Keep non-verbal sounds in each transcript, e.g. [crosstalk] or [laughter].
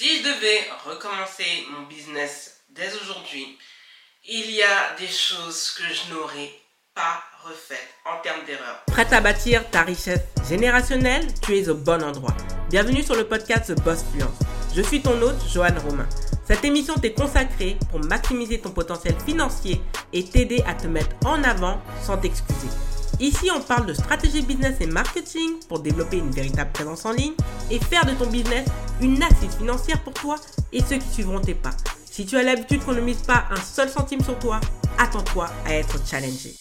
Si je devais recommencer mon business dès aujourd'hui, il y a des choses que je n'aurais pas refaites en termes d'erreurs. Prête à bâtir ta richesse générationnelle? Tu es au bon endroit. Bienvenue sur le podcast Boss Fluence. Je suis ton hôte, Joanne Romain. Cette émission t'est consacrée pour maximiser ton potentiel financier et t'aider à te mettre en avant sans t'excuser. Ici, on parle de stratégie business et marketing pour développer une véritable présence en ligne et faire de ton business une assise financière pour toi et ceux qui suivront tes pas. Si tu as l'habitude qu'on ne mise pas un seul centime sur toi, attends-toi à être challengé.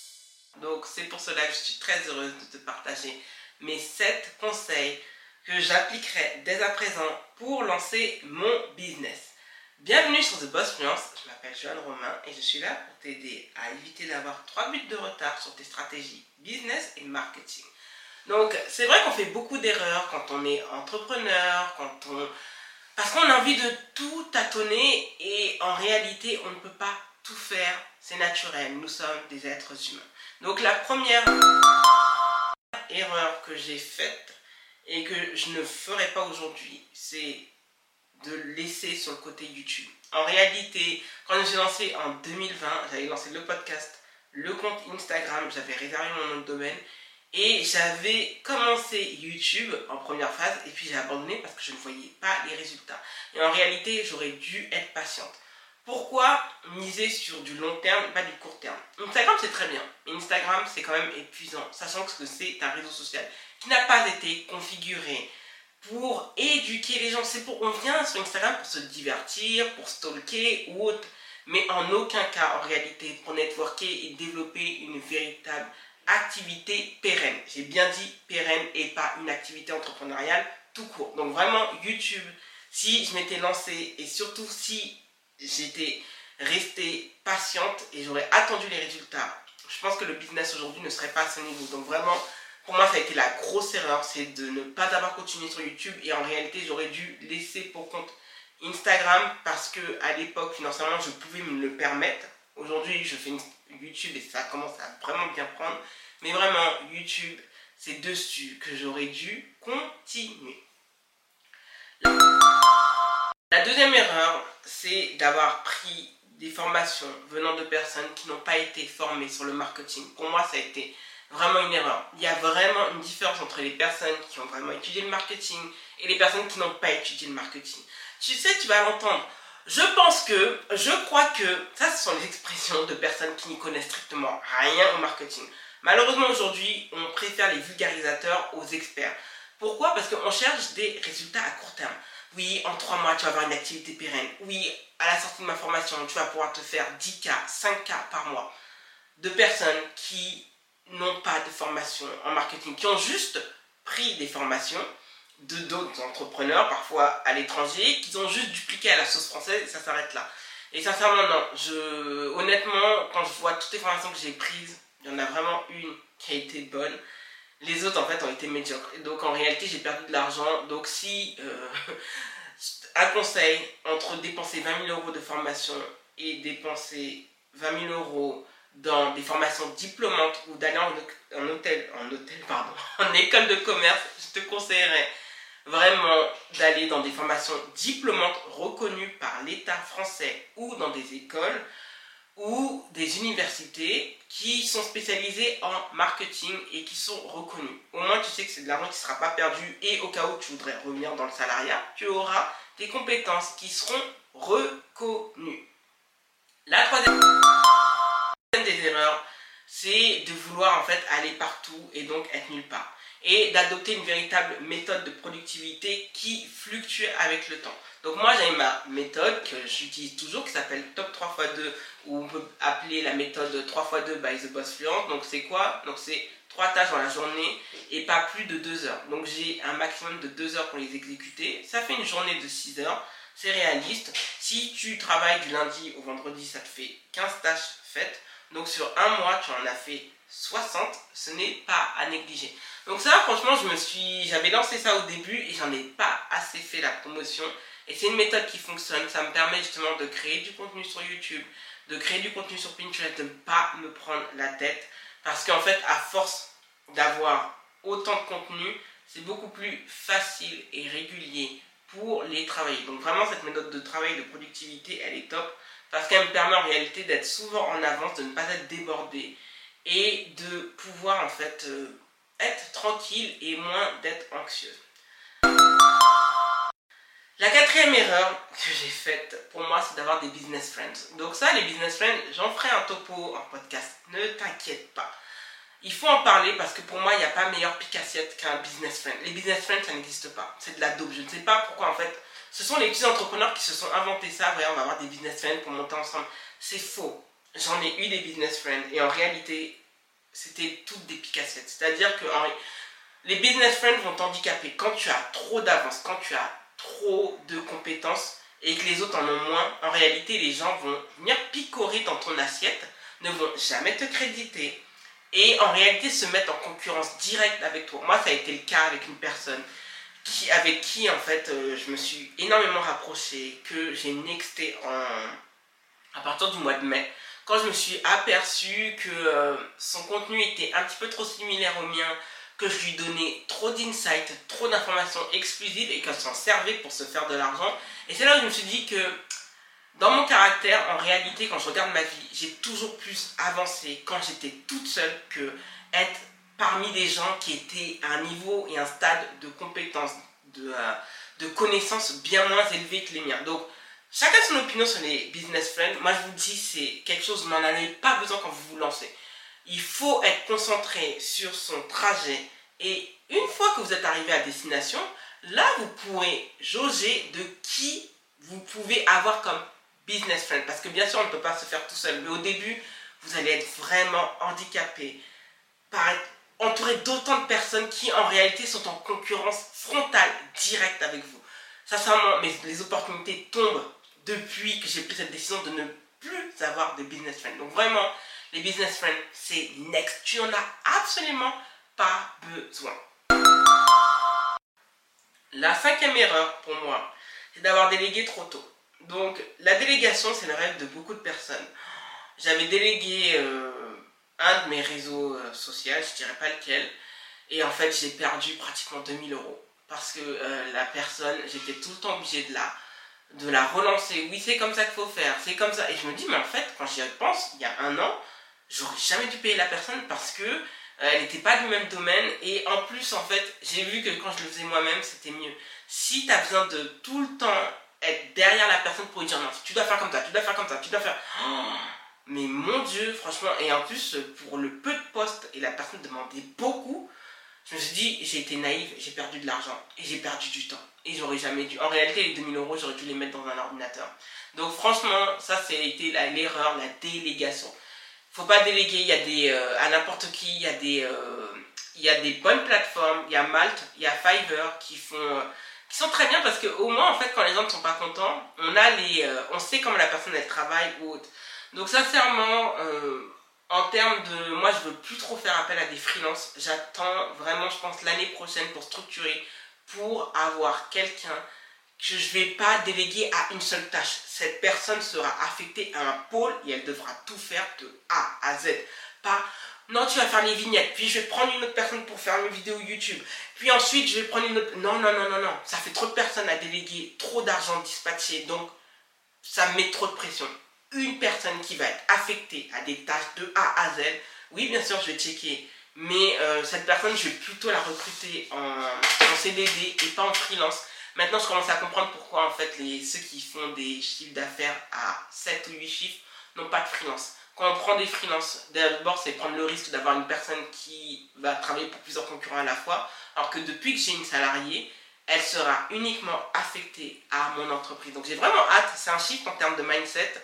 Donc c'est pour cela que je suis très heureuse de te partager mes 7 conseils que j'appliquerai dès à présent pour lancer mon business. Bienvenue sur The Boss Fluence, je m'appelle Joanne Romain et je suis là pour t'aider à éviter d'avoir 3 buts de retard sur tes stratégies business et marketing. Donc c'est vrai qu'on fait beaucoup d'erreurs quand on est entrepreneur, quand on... parce qu'on a envie de tout tâtonner et en réalité on ne peut pas tout faire, c'est naturel, nous sommes des êtres humains. Donc la première erreur que j'ai faite et que je ne ferai pas aujourd'hui, c'est de laisser sur le côté YouTube. En réalité, quand je me suis lancé en 2020, j'avais lancé le podcast, le compte Instagram, j'avais réservé mon nom de domaine et j'avais commencé YouTube en première phase et puis j'ai abandonné parce que je ne voyais pas les résultats. Et en réalité, j'aurais dû être patiente. Pourquoi miser sur du long terme, pas du court terme? Instagram, c'est très bien. Instagram, c'est quand même épuisant, sachant que c'est un réseau social qui n'a pas été configuré pour éduquer les gens. C'est pour, on vient sur Instagram pour se divertir, pour stalker ou autre, mais en aucun cas en réalité pour networker et développer une véritable activité pérenne. J'ai bien dit pérenne et pas une activité entrepreneuriale tout court. Donc vraiment YouTube, si je m'étais lancé et surtout si j'étais restée patiente et j'aurais attendu les résultats, je pense que le business aujourd'hui ne serait pas à ce niveau. Donc vraiment, pour moi, ça a été la grosse erreur, c'est de ne pas avoir continué sur YouTube et en réalité, j'aurais dû laisser pour compte Instagram parce que à l'époque, financièrement, je pouvais me le permettre. Aujourd'hui, je fais YouTube et ça commence à vraiment bien prendre. Mais vraiment, YouTube, c'est dessus que j'aurais dû continuer. La deuxième erreur, c'est d'avoir pris des formations venant de personnes qui n'ont pas été formées sur le marketing. Pour moi, ça a été vraiment une erreur. Il y a vraiment une différence entre les personnes qui ont vraiment étudié le marketing et les personnes qui n'ont pas étudié le marketing. Tu sais, tu vas l'entendre. Je pense que, je crois que, ça ce sont les expressions de personnes qui n'y connaissent strictement rien au marketing. Malheureusement aujourd'hui, on préfère les vulgarisateurs aux experts. Pourquoi? Parce qu'on cherche des résultats à court terme. Oui, en trois mois, tu vas avoir une activité pérenne. Oui, à la sortie de ma formation, tu vas pouvoir te faire 10K, 5K par mois de personnes qui n'ont pas de formation en marketing, qui ont juste pris des formations de d'autres entrepreneurs, parfois à l'étranger, qui ont juste dupliqué à la sauce française et ça s'arrête là. Et sincèrement, non. Je, honnêtement, quand je vois toutes les formations que j'ai prises, il y en a vraiment une qui a été bonne. Les autres, en fait, ont été médiocres. Donc, en réalité, j'ai perdu de l'argent. Donc, si euh, [laughs] un conseil entre dépenser 20 000 euros de formation et dépenser 20 000 euros dans des formations diplômantes ou d'aller en, hôtel, en hôtel, pardon, [laughs] en école de commerce, je te conseillerais vraiment d'aller dans des formations diplômantes reconnues par l'État français ou dans des écoles ou des universités qui sont spécialisées en marketing et qui sont reconnues. Au moins, tu sais que c'est de l'argent qui ne sera pas perdu et au cas où tu voudrais revenir dans le salariat, tu auras des compétences qui seront reconnues. La troisième erreurs, c'est de vouloir en fait aller partout et donc être nulle part. Et d'adopter une véritable méthode de productivité qui fluctue avec le temps. Donc moi j'ai ma méthode que j'utilise toujours qui s'appelle Top 3 x 2 ou on peut appeler la méthode 3 x 2 by The Boss Fluent. Donc c'est quoi? Donc c'est trois tâches dans la journée et pas plus de 2 heures. Donc j'ai un maximum de 2 heures pour les exécuter. Ça fait une journée de 6 heures. C'est réaliste. Si tu travailles du lundi au vendredi, ça te fait 15 tâches faites. Donc sur un mois, tu en as fait 60, ce n'est pas à négliger. Donc ça, franchement, je me suis, j'avais lancé ça au début et j'en ai pas assez fait la promotion. Et c'est une méthode qui fonctionne. Ça me permet justement de créer du contenu sur YouTube, de créer du contenu sur Pinterest, de ne pas me prendre la tête. Parce qu'en fait, à force d'avoir autant de contenu, c'est beaucoup plus facile et régulier pour les travailler. Donc vraiment cette méthode de travail de productivité, elle est top parce qu'elle me permet en réalité d'être souvent en avance, de ne pas être débordé et de pouvoir en fait euh, être tranquille et moins d'être anxieuse. La quatrième erreur que j'ai faite pour moi, c'est d'avoir des business friends. Donc ça, les business friends, j'en ferai un topo en podcast. Ne t'inquiète pas. Il faut en parler parce que pour moi, il n'y a pas meilleur picassiette qu'un business friend. Les business friends, ça n'existe pas. C'est de la dope. Je ne sais pas pourquoi en fait. Ce sont les petits entrepreneurs qui se sont inventés ça. Voyez, on va avoir des business friends pour monter ensemble. C'est faux. J'en ai eu des business friends et en réalité, c'était toutes des picassiettes. C'est-à-dire que les business friends vont t'handicaper quand tu as trop d'avance, quand tu as trop de compétences et que les autres en ont moins. En réalité, les gens vont venir picorer dans ton assiette, ne vont jamais te créditer et en réalité se mettre en concurrence directe avec toi. Moi, ça a été le cas avec une personne qui, avec qui, en fait, euh, je me suis énormément rapproché, que j'ai nexté en, à partir du mois de mai, quand je me suis aperçu que euh, son contenu était un petit peu trop similaire au mien, que je lui donnais trop d'insights, trop d'informations exclusives et qu'elle s'en servait pour se faire de l'argent. Et c'est là où je me suis dit que dans mon caractère, en réalité, quand je regarde ma vie, j'ai toujours plus avancé quand j'étais toute seule que être parmi des gens qui étaient à un niveau et un stade de compétence, de, euh, de connaissances bien moins élevés que les miens. Donc, chacun son opinion sur les business friends. Moi, je vous dis, c'est quelque chose, n'en avez pas besoin quand vous vous lancez. Il faut être concentré sur son trajet. Et une fois que vous êtes arrivé à destination, là, vous pourrez jauger de qui vous pouvez avoir comme business friend. Parce que bien sûr, on ne peut pas se faire tout seul. Mais au début, vous allez être vraiment handicapé par entouré d'autant de personnes qui, en réalité, sont en concurrence frontale, directe avec vous. Sincèrement, mais les opportunités tombent depuis que j'ai pris cette décision de ne plus avoir de business friend. Donc vraiment, les business friends, c'est next. Tu en as absolument pas besoin. La cinquième erreur pour moi, c'est d'avoir délégué trop tôt. Donc, la délégation, c'est le rêve de beaucoup de personnes. J'avais délégué euh, un de mes réseaux euh, sociaux, je dirais pas lequel, et en fait, j'ai perdu pratiquement 2000 euros. Parce que euh, la personne, j'étais tout le temps obligée de la, relancer. Oui, c'est comme ça qu'il faut faire, c'est comme ça. Et je me dis, mais en fait, quand j'y pense, il y a un an, j'aurais jamais dû payer la personne parce que elle n'était pas du même domaine. Et en plus, en fait, j'ai vu que quand je le faisais moi-même, c'était mieux. Si tu as besoin de tout le temps être derrière la personne pour lui dire non, tu dois faire comme ça, tu dois faire comme ça, tu dois faire. Mais mon Dieu, franchement, et en plus, pour le peu de postes, et la personne demandait beaucoup, je me suis dit, j'ai été naïve, j'ai perdu de l'argent, et j'ai perdu du temps. Et j'aurais jamais dû. En réalité, les 2000 euros, j'aurais dû les mettre dans un ordinateur. Donc, franchement, ça, c'était l'erreur, la délégation. Faut pas déléguer, il y a des. Euh, à n'importe qui, il y a des. Euh, y a des bonnes plateformes, il y a Malte, il y a Fiverr qui font qui sont très bien parce qu'au moins, en fait, quand les gens ne sont pas contents, on, a les, euh, on sait comment la personne elle travaille ou autre. Donc, sincèrement, euh, en termes de. Moi, je veux plus trop faire appel à des freelances. J'attends vraiment, je pense, l'année prochaine pour structurer, pour avoir quelqu'un que je ne vais pas déléguer à une seule tâche. Cette personne sera affectée à un pôle et elle devra tout faire de A à Z. Pas non, tu vas faire les vignettes, puis je vais prendre une autre personne pour faire une vidéo YouTube, puis ensuite je vais prendre une autre... Non, non, non, non, non, ça fait trop de personnes à déléguer, trop d'argent dispatché, donc ça met trop de pression. Une personne qui va être affectée à des tâches de A à Z, oui, bien sûr, je vais checker, mais euh, cette personne, je vais plutôt la recruter en, en, CDD et pas en freelance. Maintenant, je commence à comprendre pourquoi, en fait, les, ceux qui font des chiffres d'affaires à 7 ou 8 chiffres n'ont pas de freelance quand on prend des freelances, d'abord c'est prendre le risque d'avoir une personne qui va travailler pour plusieurs concurrents à la fois, alors que depuis que j'ai une salariée, elle sera uniquement affectée à mon entreprise. Donc j'ai vraiment hâte, c'est un chiffre en termes de mindset,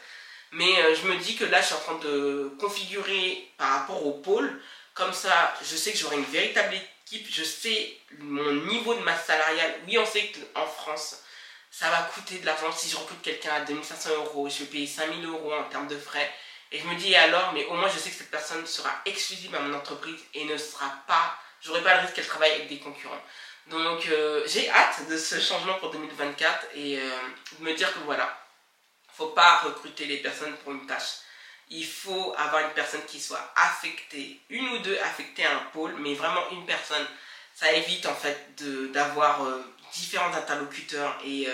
mais euh, je me dis que là je suis en train de configurer par rapport au pôle, comme ça je sais que j'aurai une véritable équipe, je sais mon niveau de masse salariale, oui on sait qu'en France ça va coûter de l'argent, si je recrute quelqu'un à 2500 euros, je vais payer 5000 euros en termes de frais, et je me dis alors, mais au moins je sais que cette personne sera exclusive à mon entreprise et ne sera pas, j'aurai pas le risque qu'elle travaille avec des concurrents. Donc euh, j'ai hâte de ce changement pour 2024 et euh, de me dire que voilà, faut pas recruter les personnes pour une tâche. Il faut avoir une personne qui soit affectée, une ou deux affectées à un pôle, mais vraiment une personne. Ça évite en fait d'avoir différents interlocuteurs et euh,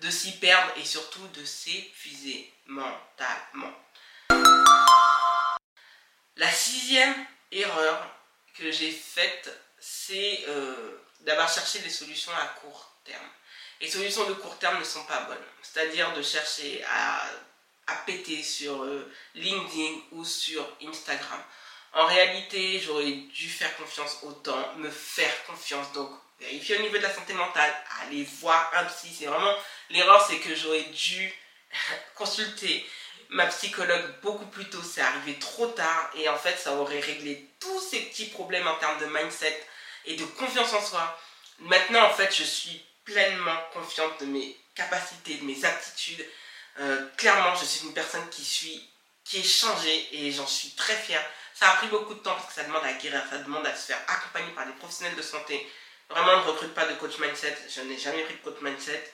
de s'y perdre et surtout de s'épuiser mentalement. La sixième erreur que j'ai faite, c'est euh, d'avoir cherché des solutions à court terme. Les solutions de court terme ne sont pas bonnes. C'est-à-dire de chercher à, péter sur euh, LinkedIn ou sur Instagram. En réalité, j'aurais dû faire confiance au temps, me faire confiance. Donc, vérifier au niveau de la santé mentale, aller voir un psy. C'est vraiment l'erreur, c'est que j'aurais dû [laughs] consulter ma psychologue beaucoup plus tôt. C'est arrivé trop tard et en fait, ça aurait réglé tous ces petits problèmes en termes de mindset et de confiance en soi. Maintenant, en fait, je suis pleinement confiante de mes capacités, de mes aptitudes. Euh, clairement, je suis une personne qui suis qui est changée et j'en suis très fière. Ça a pris beaucoup de temps parce que ça demande à guérir, ça demande à se faire accompagner par des professionnels de santé. Vraiment, ne recrute pas de coach mindset. Je n'ai jamais pris de coach mindset.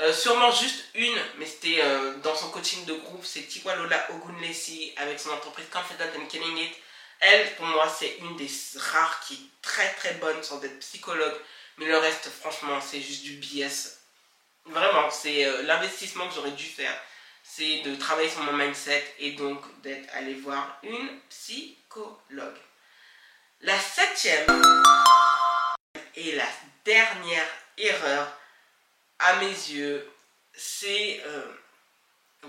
Euh, sûrement juste une, mais c'était euh, dans son coaching de groupe, c'est Tiwalola Ogunlesi avec son entreprise Confident and Killing It. Elle, pour moi, c'est une des rares qui est très très bonne sans être psychologue, mais le reste, franchement, c'est juste du BS. Vraiment, c'est euh, l'investissement que j'aurais dû faire, c'est de travailler sur mon mindset et donc d'être allé voir une psychologue. La septième et la dernière erreur, à mes yeux, c'est euh,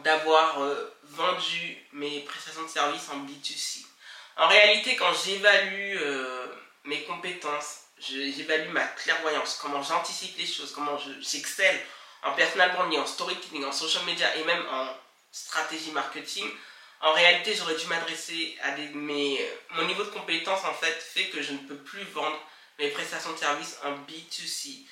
d'avoir euh, vendu mes prestations de services en B2C. En réalité, quand j'évalue euh, mes compétences, j'évalue ma clairvoyance, comment j'anticipe les choses, comment j'excelle en personal branding, en storytelling, en social media et même en stratégie marketing. En réalité, j'aurais dû m'adresser à des... Mais mon niveau de compétence, en fait, fait que je ne peux plus vendre mes prestations de services en B2C.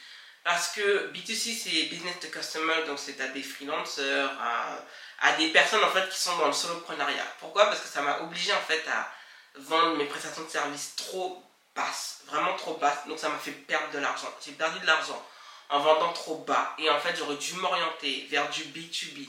Parce que B2C, c'est business to customer, donc c'est à des freelancers, à, à, des personnes en fait qui sont dans le soloprenariat. Pourquoi? Parce que ça m'a obligé en fait à vendre mes prestations de services trop basses, vraiment trop basses, donc ça m'a fait perdre de l'argent. J'ai perdu de l'argent en vendant trop bas, et en fait j'aurais dû m'orienter vers du B2B.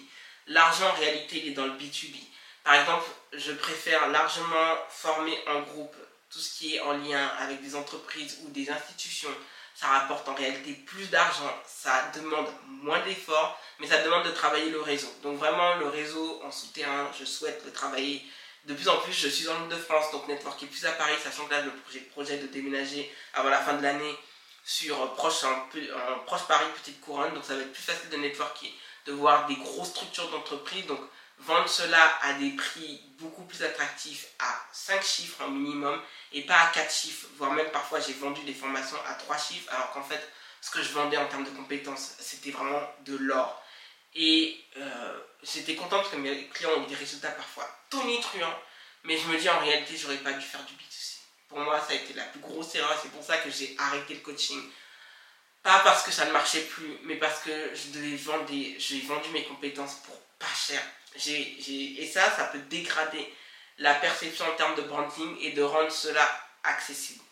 L'argent en réalité il est dans le B2B. Par exemple, je préfère largement former en groupe tout ce qui est en lien avec des entreprises ou des institutions, ça rapporte en réalité plus d'argent, ça demande moins d'efforts, mais ça demande de travailler le réseau. Donc vraiment, le réseau en souterrain, je souhaite le travailler de plus en plus. Je suis en Ile de France, donc Network est plus à Paris, sachant que là, le projet, de déménager avant la fin de l'année sur proche, en, proche Paris, Petite Couronne, donc ça va être plus facile de networker, de voir des grosses structures d'entreprise. Donc vendre cela à des prix beaucoup plus attractifs à 5 chiffres en minimum et pas à 4 chiffres, voire même parfois j'ai vendu des formations à 3 chiffres alors qu'en fait ce que je vendais en termes de compétences c'était vraiment de l'or. Et euh, j'étais content parce que mes clients ont eu des résultats parfois tonitruants, mais je me dis en réalité j'aurais pas dû faire du B2C. Pour moi ça a été la plus grosse erreur, c'est pour ça que j'ai arrêté le coaching. Pas parce que ça ne marchait plus, mais parce que je vendre des, j'ai vendu mes compétences pour pas cher et ça, ça peut dégrader la perception en termes de branding et de rendre cela accessible.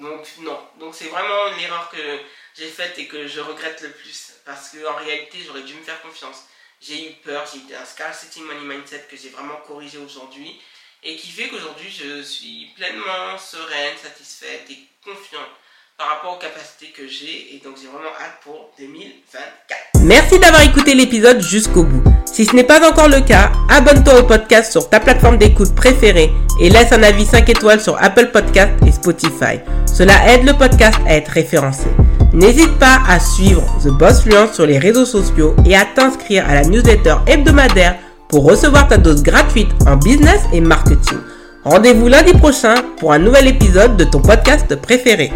Donc non, donc c'est vraiment l'erreur que j'ai faite et que je regrette le plus parce qu'en réalité j'aurais dû me faire confiance. J'ai eu peur, j'ai eu un scarcity money mindset que j'ai vraiment corrigé aujourd'hui et qui fait qu'aujourd'hui je suis pleinement sereine, satisfaite et confiante par rapport aux capacités que j'ai et donc j'ai vraiment hâte pour 2024. Merci d'avoir écouté l'épisode jusqu'au bout. Si ce n'est pas encore le cas, abonne-toi au podcast sur ta plateforme d'écoute préférée et laisse un avis 5 étoiles sur Apple Podcast et Spotify. Cela aide le podcast à être référencé. N'hésite pas à suivre The Boss Fluence sur les réseaux sociaux et à t'inscrire à la newsletter hebdomadaire pour recevoir ta dose gratuite en business et marketing. Rendez-vous lundi prochain pour un nouvel épisode de ton podcast préféré.